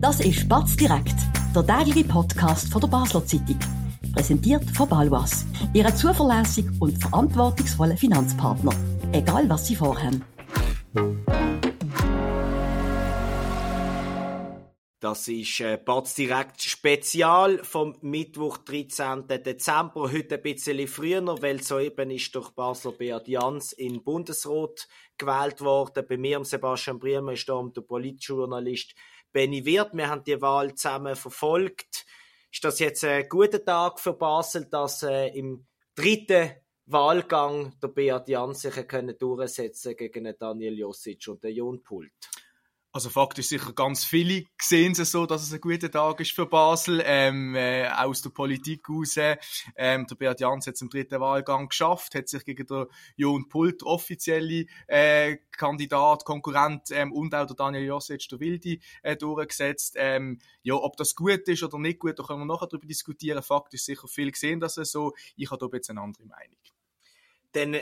Das ist Batz direkt, der tägliche Podcast von der Basler Zeitung. Präsentiert von Balwas, Ihrem zuverlässigen und verantwortungsvollen Finanzpartner. Egal was Sie vorhaben. Das ist äh, Batz direkt Spezial vom Mittwoch, 13. Dezember. Heute ein bisschen früher, weil soeben ist durch Basler Beat Jans in Bundesrat gewählt worden. Bei mir, Sebastian Briemer, ist der Politjournalist Benny Wirth. Wir haben die Wahl zusammen verfolgt. Ist das jetzt ein guter Tag für Basel, dass äh, im dritten Wahlgang der Beat Jans sich durchsetzen gegen Daniel Josic und den Jon Pult? Also faktisch sicher ganz viele sehen es so, dass es ein guter Tag ist für Basel, ähm, äh, aus der Politik raus. Ähm, der Beat Jans hat es im dritten Wahlgang geschafft, hat sich gegen den Jon Pult, offizielle äh, Kandidat, Konkurrent ähm, und auch der Daniel Josic, der Wildi, äh, durchgesetzt. Ähm, ja, ob das gut ist oder nicht gut, da können wir nachher darüber diskutieren. Faktisch sicher viele sehen das so. Ich habe da jetzt eine andere Meinung. Dann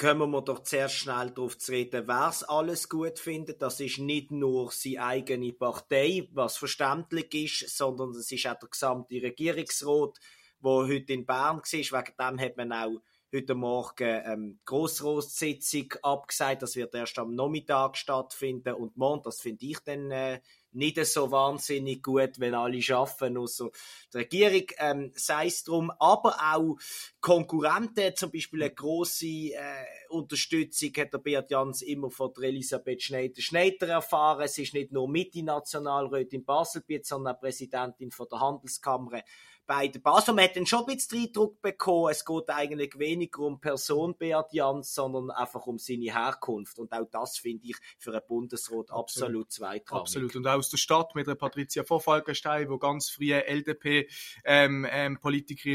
kommen wir doch zuerst schnell darauf zu reden, wer es alles gut findet. Das ist nicht nur seine eigene Partei, was verständlich ist, sondern es ist auch der gesamte Regierungsrat, der heute in Bern war. Wegen dem hat man auch heute Morgen ähm, Grossratssitzung abgesagt. Das wird erst am Nachmittag stattfinden und morgen, das finde ich dann äh, nicht so wahnsinnig gut, wenn alle schaffen, außer die Regierung, ähm, sei es drum, aber auch Konkurrenten, zum Beispiel eine grosse äh, Unterstützung hat der Beat Jans immer von der Elisabeth Schneider-Schneider erfahren. Sie ist nicht nur Mitte-Nationalrätin in Baselbiet, sondern auch Präsidentin von der Handelskammer bei der Basel. Man hat dann schon ein bisschen Eindruck bekommen, es geht eigentlich weniger um Person Beat Jans, sondern einfach um seine Herkunft. Und auch das finde ich für einen Bundesrat absolut, absolut zweitrangig. Absolut. Und auch aus der Stadt mit der Patricia Vorfalkenstein, wo ganz frühe LDP-Politikerin ähm,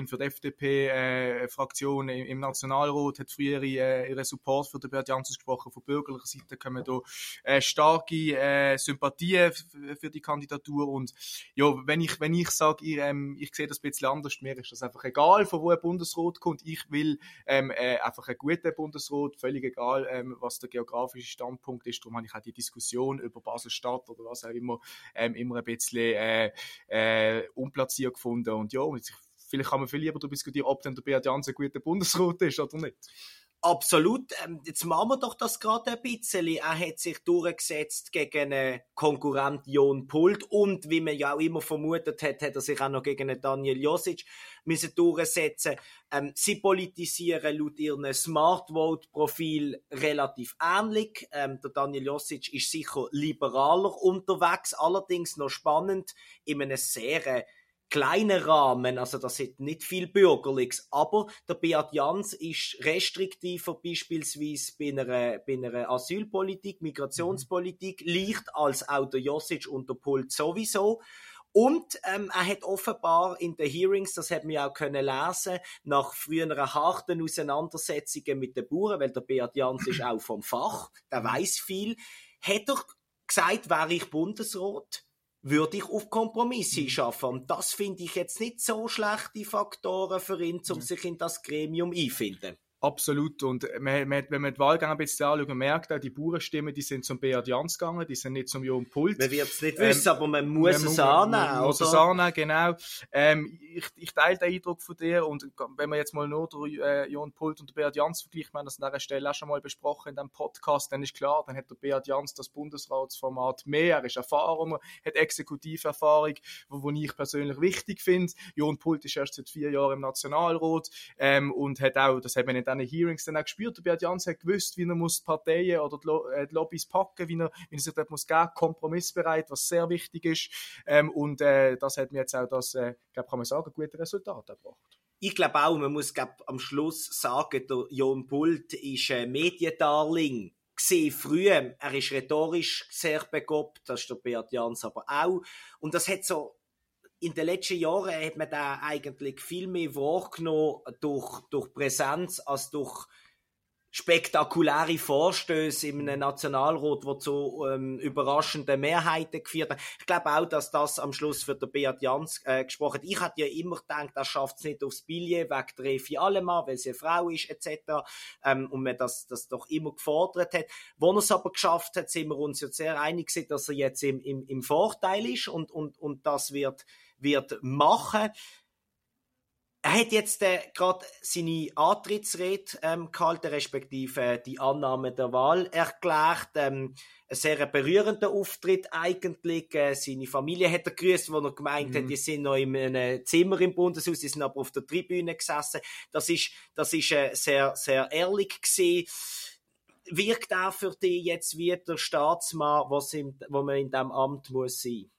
ähm, für die FDP-Fraktion äh, im, im, Nationalrat, hat früher äh, ihren Support für den Beat Jans gesprochen. Von bürgerlicher Seite kommen da äh, starke äh, Sympathien für die Kandidatur. Und ja, wenn ich, wenn ich sage, ich, ähm, ich sehe das bisschen anders. Mir ist das einfach egal, von wo ein Bundesrat kommt. Ich will ähm, äh, einfach einen guten Bundesrat, völlig egal, ähm, was der geografische Standpunkt ist. Darum habe ich auch die Diskussion über Basel-Stadt oder was auch immer ähm, immer ein bisschen äh, äh, unplatziert gefunden. Und ja, vielleicht kann man viel lieber darüber diskutieren, ob denn der Beat Jans ein guter Bundesrat ist oder nicht. Absolut. Ähm, jetzt machen wir doch das gerade ein bisschen. Er hat sich durchgesetzt gegen einen Konkurrent Jon Pult und, wie man ja auch immer vermutet hat, hat er sich auch noch gegen einen Daniel Josic müssen durchsetzen. Ähm, sie politisieren laut ihrem Smart Vote Profil relativ ähnlich. Ähm, der Daniel Josic ist sicher liberaler unterwegs, allerdings noch spannend in einem sehr kleinen Rahmen, also das hat nicht viel Bürgerliches, aber der Beat Jans ist restriktiver beispielsweise bei einer, bei einer Asylpolitik, Migrationspolitik, leicht als auch der Josic und der Pult sowieso. Und ähm, er hat offenbar in den Hearings, das hat man auch können lesen, nach früheren harten Auseinandersetzungen mit den Bauern, weil der Beat Jans ist auch vom Fach, der weiß viel, hat er gesagt, wäre ich Bundesrat, würde ich auf Kompromisse schaffen. Und das finde ich jetzt nicht so schlechte Faktoren für ihn, um sich in das Gremium einfinden. Absolut. Und man, man, wenn man die Wahlgänge ein bisschen anschaut, man merkt auch, die Bauernstimmen, die sind zum Beat Jans gegangen, die sind nicht zum Jon Pult. Man wird es nicht ähm, wissen, aber man muss man, es annehmen, man, muss es annehmen, genau. Ähm, ich, ich teile den Eindruck von dir und wenn man jetzt mal nur den, äh, Jon Pult und den Beat Jans vergleicht, wir haben das an dieser Stelle auch schon mal besprochen in diesem Podcast, dann ist klar, dann hat der Beat Jans das Bundesratsformat mehr, er ist Erfahrung, hat Exekutiverfahrung, wo, wo ich persönlich wichtig finde. Jon Pult ist erst seit vier Jahren im Nationalrat ähm, und hat auch, das hat man nicht diesen Hearings dann auch gespürt. Beat Jans hat gewusst, wie er muss die Parteien oder die, Lo äh, die Lobbys packen, wie er, wie er sich dort muss geben, kompromissbereit, was sehr wichtig ist. Ähm, und äh, das hat mir jetzt auch das, äh, glaub, kann man sagen, gute Resultat erbracht. Ich glaube auch, man muss glaub, am Schluss sagen, der Jon Bult ist ein Mediendarling gesehen früher. Er ist rhetorisch sehr begabt, das ist der Beat Jans aber auch. Und das hat so in den letzten Jahren hat man da eigentlich viel mehr wahrgenommen durch, durch Präsenz als durch spektakuläre Vorstöße einem Nationalrat, wo zu ähm, überraschenden Mehrheiten geführt haben. Ich glaube auch, dass das am Schluss für den Beat Jans äh, gesprochen hat. Ich hatte ja immer gedacht, das schafft es nicht aufs Billet wegen der Efi Allemann, weil sie eine Frau ist etc. Ähm, und man das, das doch immer gefordert hat. Wo er es aber geschafft hat, sind wir uns ja sehr einig dass er jetzt im, im, im Vorteil ist und, und, und das wird, wird machen. Er hat jetzt äh, gerade seine Antrittsrede ähm, gehalten, respektive äh, die Annahme der Wahl erklärt. Ähm, ein sehr berührender Auftritt eigentlich. Äh, seine Familie hat er grüßt, wo er gemeint mhm. hat, die sind noch in einem Zimmer im Bundeshaus, die sind aber auf der Tribüne gesessen. Das ist, das ist äh, sehr, sehr ehrlich gewesen. Wirkt auch für dich jetzt wie der Staatsmann, was im, wo man in diesem Amt muss sein?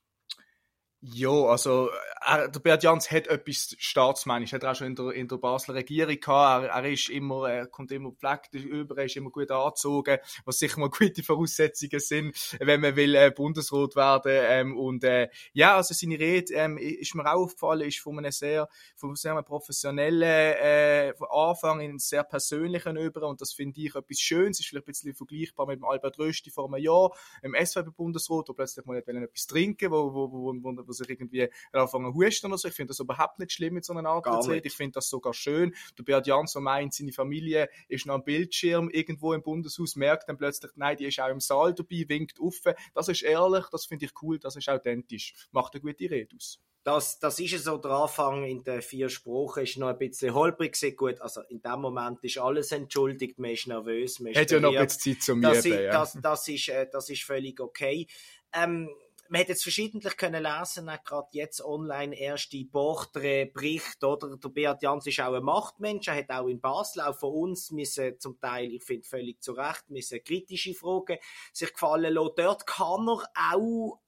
Ja, also er, der Beat Jans hat etwas Staatsmännisch, hat auch schon in der, in der Basler Regierung gehabt. Er, er ist immer, er kommt immer gepflegt über, er ist immer gut angezogen, was sicher mal gute Voraussetzungen sind, wenn man will äh, Bundesrat werden. Ähm, und äh, ja, also seine Rede ähm, ist mir auch aufgefallen, ist von einem sehr, von einem sehr professionellen äh, Anfang in einen sehr persönlichen über und das finde ich etwas Schönes. Ist vielleicht ein bisschen vergleichbar mit dem Albert Rösti vor einem Jahr im SVP-Bundesrat, wo plötzlich mal nicht etwas trinken, wo, wo, wo, wo, wo sich irgendwie anfangen husten oder so. Ich finde das überhaupt nicht schlimm mit so einer Art Ich finde das sogar schön. Der Beat Jansson meint, seine Familie ist noch am Bildschirm irgendwo im Bundeshaus, merkt dann plötzlich, nein, die ist auch im Saal dabei, winkt auf. Das ist ehrlich, das finde ich cool, das ist authentisch. Macht eine gute Rede aus das, das ist so der Anfang in den vier Sprachen, ist noch ein bisschen holprig. Gut, also in dem Moment ist alles entschuldigt, man ist nervös, man ist Hat ja noch ein bisschen Zeit zum das, Üben, ja. das, das, ist, äh, das ist völlig okay. Ähm, man hat jetzt verschiedentlich können lesen, gerade jetzt online erste Porträtberichte, oder? Der Beat Jans ist auch ein Machtmensch, er hat auch in Basel, auch von uns, müssen zum Teil, ich finde völlig zu Recht, müssen kritische Fragen sich gefallen lassen. Dort kann er auch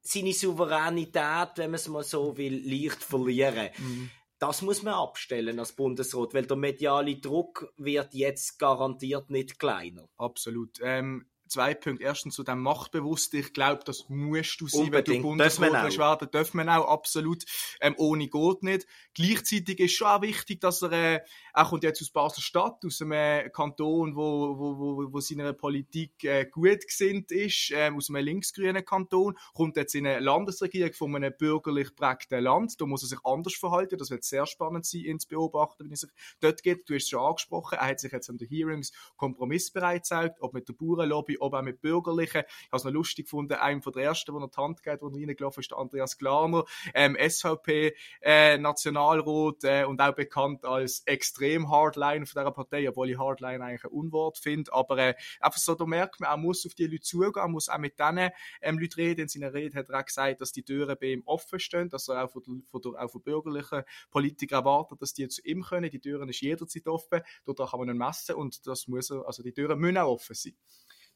seine Souveränität, wenn man es mal so will, leicht verlieren. Mhm. Das muss man abstellen als Bundesrat, weil der mediale Druck wird jetzt garantiert nicht kleiner. Absolut. Ähm, zwei Punkte. Erstens zu dem Machtbewusst. Ich glaube, das musst du sein, Unbedingt. wenn du Bundesrat werden. Darf man auch, absolut. Ähm, ohne geht nicht. Gleichzeitig ist schon auch wichtig, dass er, äh, er kommt jetzt aus Basel-Stadt, aus einem Kanton, wo, wo, wo, wo seiner Politik äh, gut gesinnt ist, äh, aus einem linksgrünen Kanton, kommt jetzt in eine Landesregierung von einem bürgerlich prägten Land. Da muss er sich anders verhalten. Das wird sehr spannend sein, ihn zu beobachten, wenn es sich dort geht. Du hast es schon angesprochen. Er hat sich jetzt an den Hearings kompromissbereit gezeigt, ob mit der Bauernlobby, ob auch mit Bürgerlichen. Ich habe es noch lustig gefunden, einem von der ersten, der er die Hand geht, wo er reingelaufen ist, der Andreas Glaner, ähm, SVP, äh, äh, und auch bekannt als extrem Hardline von dieser Partei, obwohl ich Hardline eigentlich ein Unwort finde. Aber äh, einfach so, da merkt man, er muss auf die Leute zugehen, er muss auch mit diesen ähm, Leuten reden. In seiner Rede hat er auch gesagt, dass die Türen bei ihm offen stehen, dass er auch von, der, von, der, auch von bürgerlichen Politikern erwartet, dass die zu ihm können. Die Türen ist jederzeit offen, dort kann man ihn messen und das muss er, also die Türen müssen auch offen sein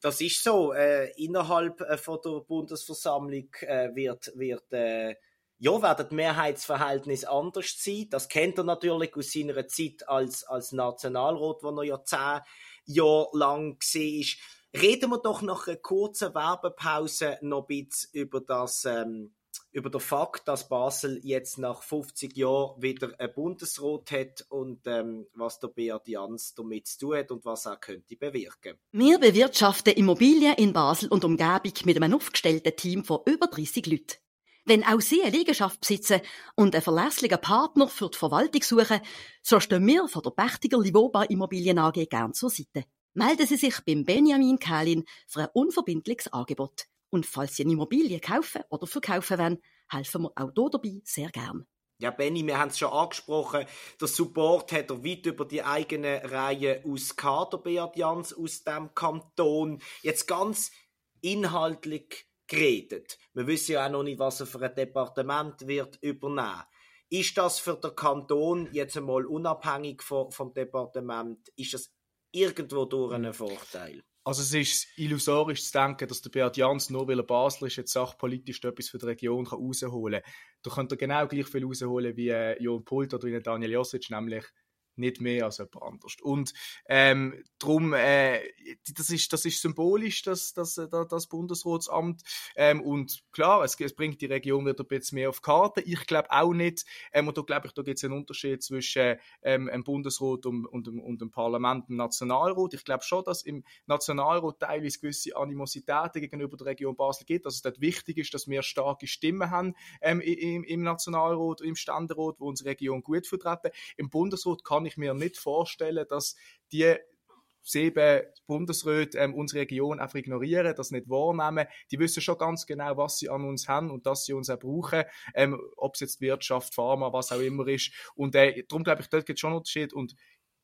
das ist so. Äh, innerhalb äh, von der Bundesversammlung äh, wird, wird äh, ja, werden die Mehrheitsverhältnisse anders sein. Das kennt er natürlich aus seiner Zeit als, als Nationalrat, wo er ja zehn Jahre lang war. Reden wir doch nach einer kurzen Werbepause noch ein bisschen über das ähm, über den Fakt, dass Basel jetzt nach 50 Jahren wieder ein Bundesrat hat und ähm, was der Beat Jans damit zu tun hat und was er könnte bewirken. Wir bewirtschaften Immobilien in Basel und Umgebung mit einem aufgestellten Team von über 30 Leuten. Wenn auch Sie eine Liegenschaft besitzen und einen verlässlichen Partner für die Verwaltung suchen, so stehen wir von der Pächtiger Livoba Immobilien AG gern zur Seite. Melden Sie sich beim Benjamin Kählin für ein unverbindliches Angebot. Und falls Sie eine Immobilie kaufen oder verkaufen wollen, helfen wir auch hier dabei sehr gern. Ja, Benny, wir haben es schon angesprochen. Der Support hat er weit über die eigene Reihe aus Kader, Beat Jans, aus dem Kanton. Jetzt ganz inhaltlich geredet. Wir wissen ja auch noch nicht, was er für ein Departement wird übernehmen. Ist das für den Kanton jetzt einmal unabhängig vom, vom Departement, ist das irgendwo durch einen Vorteil? Also es ist illusorisch zu denken, dass der Beat Jans, nur weil er Basel ist, jetzt sachpolitisch etwas für die Region kann rausholen kann. Da könnt ihr genau gleich viel rausholen wie äh, Jon Pult oder wie Daniel Josic, nämlich nicht mehr als jemand anders. Und ähm, darum, äh, das, ist, das ist symbolisch, das, das, äh, das, Bundesratsamt. Ähm, und klar, es, es, bringt die Region wieder ein bisschen mehr auf Karte. Ich glaube auch nicht, ähm, und da glaube ich, da gibt es einen Unterschied zwischen ähm, einem Bundesrat und, und, und dem Parlament, dem Nationalrat. Ich glaube schon, dass im Nationalrat teilweise gewisse Animositäten gegenüber der Region Basel gibt, dass es dort wichtig ist, dass wir starke Stimmen haben ähm, im, im Nationalrat, im Ständerat, wo unsere Region gut vertreten. Im Bundesrat kann ich mir nicht vorstellen, dass die sieben Bundesräte ähm, unsere Region einfach ignorieren, das nicht wahrnehmen. Die wissen schon ganz genau, was sie an uns haben und dass sie uns auch brauchen, ähm, ob es jetzt Wirtschaft, Pharma, was auch immer ist. Und äh, darum glaube ich, dort gibt es schon einen Unterschied und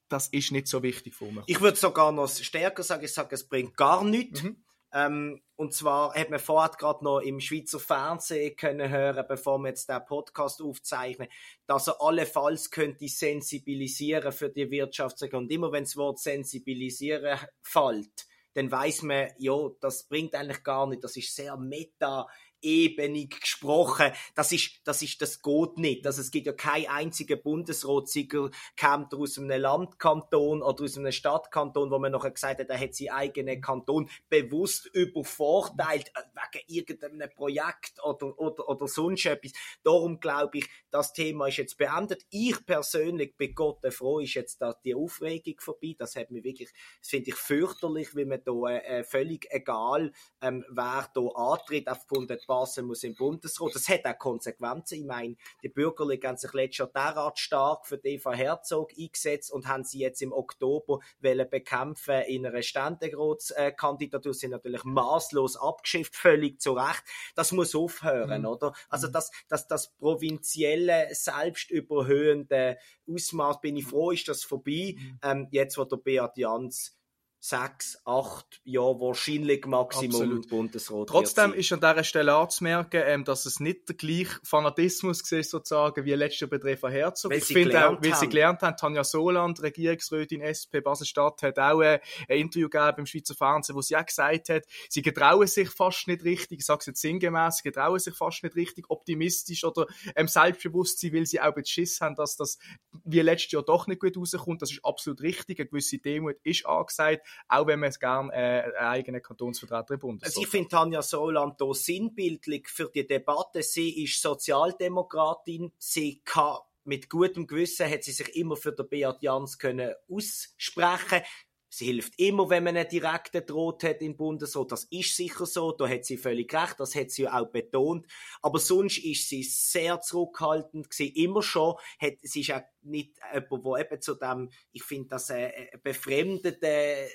das ist nicht so wichtig für mich. Ich würde sogar noch stärker sagen, ich sage, es bringt gar nichts. Mhm. Ähm, und zwar hat man vorher gerade noch im Schweizer Fernsehen können hören, bevor wir jetzt den Podcast aufzeichnen, dass er allenfalls könnte sensibilisieren für die Wirtschaftsregion. Und immer wenn das Wort sensibilisieren fällt, dann weiß man, ja, das bringt eigentlich gar nicht. Das ist sehr meta ebenig gesprochen. Das ist, das ist, das geht nicht. Also es gibt ja keinen einzigen Bundesratssieger, kommt aus einem Landkanton oder aus einem Stadtkanton, wo man nachher gesagt hat, er hat seinen eigenen Kanton bewusst übervorteilt äh, wegen irgendeinem Projekt oder, oder, oder sonst etwas. Darum glaube ich, das Thema ist jetzt beendet. Ich persönlich bin Gott froh, ist jetzt da die Aufregung vorbei. Das hat mir wirklich, das finde ich fürchterlich, wie man da äh, völlig egal, ähm, wer da antritt aufgrund der passen muss im Bundesrat. Das hat auch Konsequenzen. Ich meine, die Bürgerlichen haben sich letztes Jahr derart stark für Eva Herzog eingesetzt und haben sie jetzt im Oktober bekämpfen in einer Ständeratskandidatur. sind natürlich maßlos abgeschifft, völlig zu Recht. Das muss aufhören, mhm. oder? Also mhm. das, das, das provinzielle, selbstüberhöhende Ausmaß, bin ich froh, ist das vorbei. Mhm. Ähm, jetzt, wo der Beat Jans sechs, acht Jahre wahrscheinlich Maximum Absolut. Bundesrat. Trotzdem ist an dieser Stelle anzumerken, ähm, dass es nicht der gleiche Fanatismus ist, sozusagen, wie letzter Betreffer Herzog. Weil ich finde auch, weil haben. sie gelernt haben, Tanja Soland, Regierungsrätin SP Basel-Stadt, hat auch äh, ein Interview gegeben im Schweizer Fernsehen, wo sie auch gesagt hat, sie getrauen sich fast nicht richtig, ich sage es jetzt sinngemäß, sie getrauen sich fast nicht richtig optimistisch oder ähm, selbstbewusst sein, weil sie auch Schiss haben, dass das wie letztes Jahr doch nicht gut rauskommt. Das ist absolut richtig. Eine gewisse Demut ist angesagt auch wenn man es gerne äh, einen eigenen Kantonsvertreter im Bund Also ich finde Tanja Soland hier sinnbildlich für die Debatte. Sie ist Sozialdemokratin, sie kann mit gutem Gewissen hat sie sich immer für den Beat Jans können aussprechen. Sie hilft immer, wenn man einen direkten Droht hat im Bundesrat. Das ist sicher so. Da hat sie völlig recht. Das hat sie ja auch betont. Aber sonst ist sie sehr zurückhaltend gewesen. Immer schon. Hat, sie ist auch nicht jemand, der eben zu dem, ich finde, das äh, befremdete,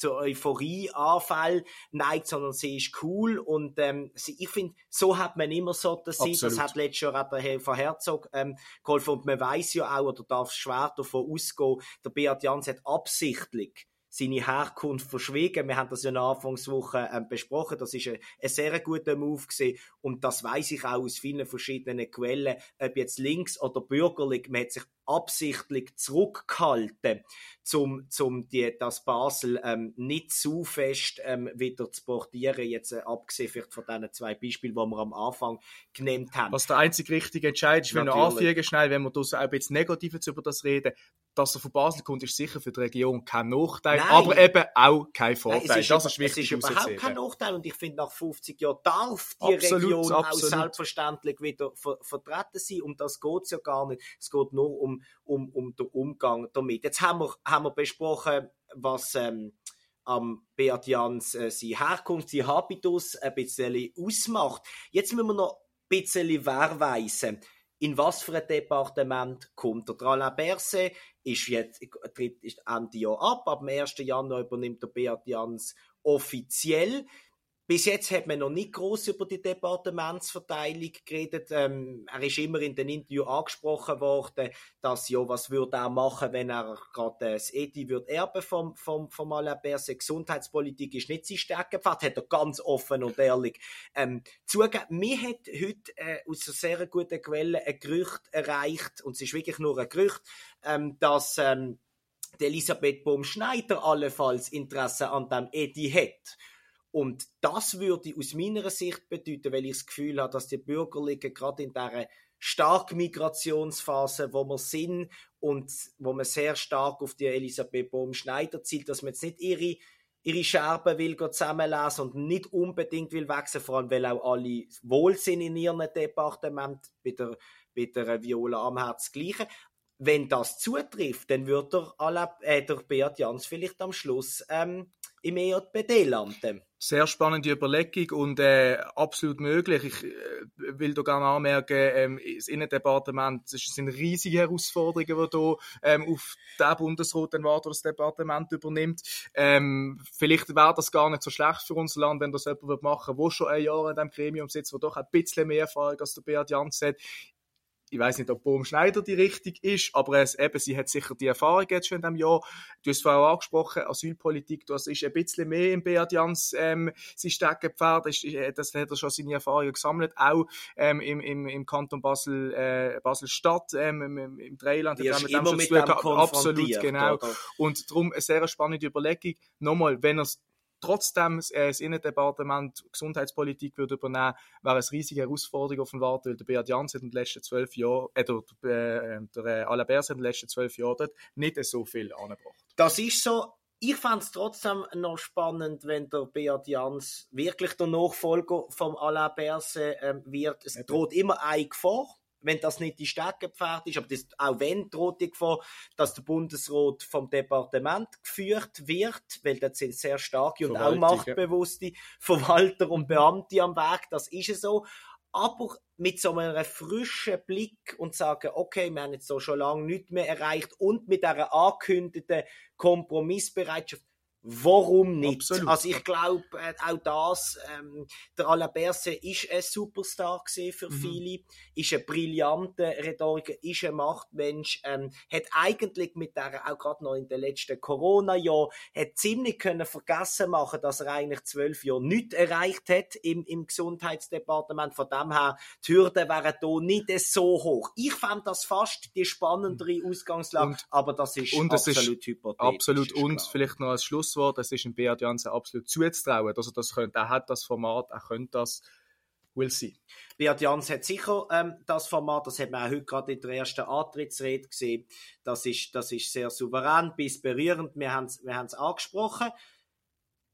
zur Euphorie-Anfall neigt, sondern sie ist cool und ähm, sie, ich finde, so hat man immer so das sie, das hat letztes Jahr auch der Herr Herzog ähm, geholfen und man weiß ja auch, oder darf schwer davon ausgehen, der Beat Jans hat absichtlich seine Herkunft verschwiegen. Wir haben das ja in der Anfangswoche ähm, besprochen. Das ist ein, ein sehr guter Move gewesen. Und das weiß ich auch aus vielen verschiedenen Quellen, ob jetzt links oder bürgerlich. Man hat sich absichtlich zurückgehalten, um zum die, das Basel ähm, nicht zu fest ähm, wieder zu portieren, jetzt äh, abgesehen von diesen zwei Beispielen, die wir am Anfang genannt haben. Was der einzig richtige Entscheid ist, wenn wir anfügen schnell, wenn wir da so ein bisschen negativ über das reden, dass er von Basel kommt, ist sicher für die Region kein Nachteil, Nein. aber eben auch kein Vorteil. Nein, ist, das ist wichtig. Es ist überhaupt kein Nachteil und ich finde, nach 50 Jahren darf die absolut, Region absolut. auch selbstverständlich wieder ver vertreten sein. Um das geht es ja gar nicht. Es geht nur um, um, um den Umgang damit. Jetzt haben wir, haben wir besprochen, was ähm, am Beat Jans äh, seine Herkunft, sein Habitus ein bisschen ausmacht. Jetzt müssen wir noch ein bisschen wehrweisen in was für ein Departement kommt der Alain Berset, ist jetzt, tritt Ende Jahr ab, ab dem 1. Januar übernimmt der Beat Jans offiziell. Bis jetzt hat man noch nicht groß über die Departementsverteilung geredet. Ähm, er ist immer in den Interview angesprochen worden, dass ja, was würde er machen, wenn er gerade das Edi wird erben vom, vom, vom Alain Berset. Gesundheitspolitik ist nicht sein Stärkepfad, hat er ganz offen und ehrlich ähm, zugegeben. Mir hat heute äh, aus einer sehr guten Quelle ein Gerücht erreicht, und es ist wirklich nur ein Gerücht, ähm, dass ähm, Elisabeth Baum-Schneider allenfalls Interesse an dem Edi hat. Und das würde aus meiner Sicht bedeuten, weil ich das Gefühl habe, dass die Bürgerlichen gerade in dieser starken Migrationsphase, wo wir sind und wo man sehr stark auf die Elisabeth Bohm-Schneider zielt, dass man jetzt nicht ihre ihre Scherben will zusammenlesen und nicht unbedingt will wechseln, vor allem weil auch alle wohl sind in ihrem Departement, bei der, bei der Viola am Herz gleiche. Wenn das zutrifft, dann wird der, äh, der Beat Jans vielleicht am Schluss ähm, im EJPD landen. Sehr spannende Überlegung und äh, absolut möglich. Ich äh, will da gerne anmerken, ähm, das Innendepartement, das sind riesige Herausforderungen, die hier ähm, auf den Bundesrat warten, das Departement übernimmt. Ähm, vielleicht wäre das gar nicht so schlecht für unser Land, wenn das jemand machen würde, der schon ein Jahr in diesem Gremium sitzt, der doch ein bisschen mehr Erfahrung als der Beat Jans hat ich weiß nicht, ob Bohm Schneider die richtig ist, aber es, eben, sie hat sicher die Erfahrung jetzt schon in diesem Jahr. Du hast es vorher angesprochen, Asylpolitik, das ist ein bisschen mehr im Beat Jans ähm, sein Steckenpferd, das, äh, das hat er schon seine Erfahrungen gesammelt, auch ähm, im, im, im Kanton Basel, äh, Basel-Stadt, ähm, im, im Dreiland. Ja, immer mit dem Absolut, genau. Oder? Und darum eine sehr spannende Überlegung. Nochmal, wenn er trotzdem äh, das Innendepartement Gesundheitspolitik würde übernehmen, wäre es riesige Herausforderung auf den Warten, weil der Beat Jans in den letzten zwölf Jahren, äh, der, äh, der äh, Alain Berset in den letzten zwölf Jahren dort nicht so viel angebracht. Das ist so. Ich fände es trotzdem noch spannend, wenn der Beat Jans wirklich der Nachfolger vom Alain Berset ähm, wird. Es droht immer ein Gefahr wenn das nicht die Steckenpferd ist, aber das, auch wenn droht die Gefahr, dass der Bundesrat vom Departement geführt wird, weil das sind sehr starke und auch machtbewusste. Verwalter und Beamte am Weg, das ist es so. Aber mit so einem frischen Blick und sagen, okay, wir haben jetzt so schon lange nichts mehr erreicht und mit dieser angekündigten Kompromissbereitschaft, Warum nicht? Absolut. Also ich glaube, äh, auch das, ähm, der Alain Berset ist ein Superstar für mhm. viele, ist ein brillanter Rhetoriker, ist ein Machtmensch, ähm, hat eigentlich mit der, auch gerade noch in den letzten Corona-Jahren, hat ziemlich können vergessen machen, dass er eigentlich zwölf Jahre nichts erreicht hat im, im Gesundheitsdepartement. Von dem her, die Hürden wären hier nicht so hoch. Ich fand das fast die spannendere Ausgangslage, und, aber das ist und absolut ist hypothetisch. Absolut. Und klar. vielleicht noch als Schluss Schlusswort, es ist im Beat Janssen absolut zuzutrauen. Also das könnte, er hat das Format, er könnte das, will see. Beat Jans hat sicher ähm, das Format, das hat man auch heute gerade in der ersten Antrittsrede gesehen. Das ist, das ist sehr souverän bis berührend. Wir haben es wir angesprochen.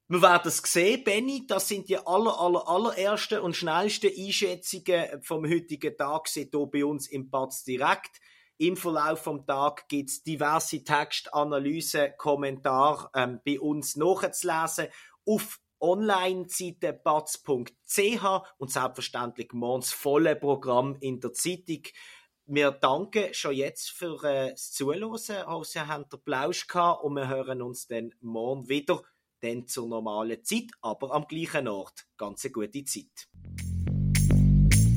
Wir werden es sehen, Benny, das sind die aller, aller, allerersten und schnellsten Einschätzungen vom heutigen Tag hier bei uns im Batz direkt. Im Verlauf vom Tag gibt es diverse Textanalysen, Kommentare ähm, bei uns nachzulesen auf Online-Seite batz.ch und selbstverständlich morgens volle Programm in der Zeitung. Wir danken schon jetzt für äh, das Zuhören. Also, haben den Plausch gehabt und wir hören uns dann morgen wieder, dann zur normalen Zeit, aber am gleichen Ort. Ganz eine gute Zeit.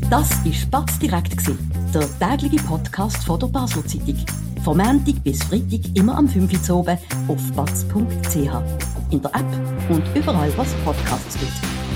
Das war Spatz direkt, der tägliche Podcast von der Basel Zeitung. Vom Montag bis Freitag immer am 5 Uhr oben auf batz.ch. In der App und überall, was Podcasts gibt.